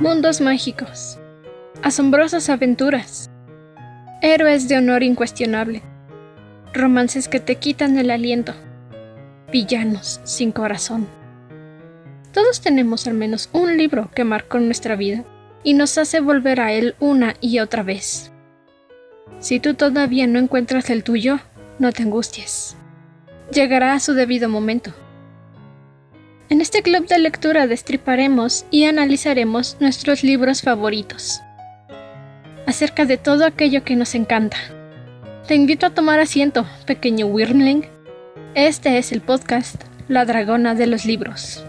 mundos mágicos, asombrosas aventuras, héroes de honor incuestionable, romances que te quitan el aliento, villanos sin corazón. Todos tenemos al menos un libro que marcó nuestra vida y nos hace volver a él una y otra vez. Si tú todavía no encuentras el tuyo, no te angusties. Llegará a su debido momento. En este club de lectura destriparemos y analizaremos nuestros libros favoritos, acerca de todo aquello que nos encanta. Te invito a tomar asiento, pequeño Wyrmling. Este es el podcast La Dragona de los Libros.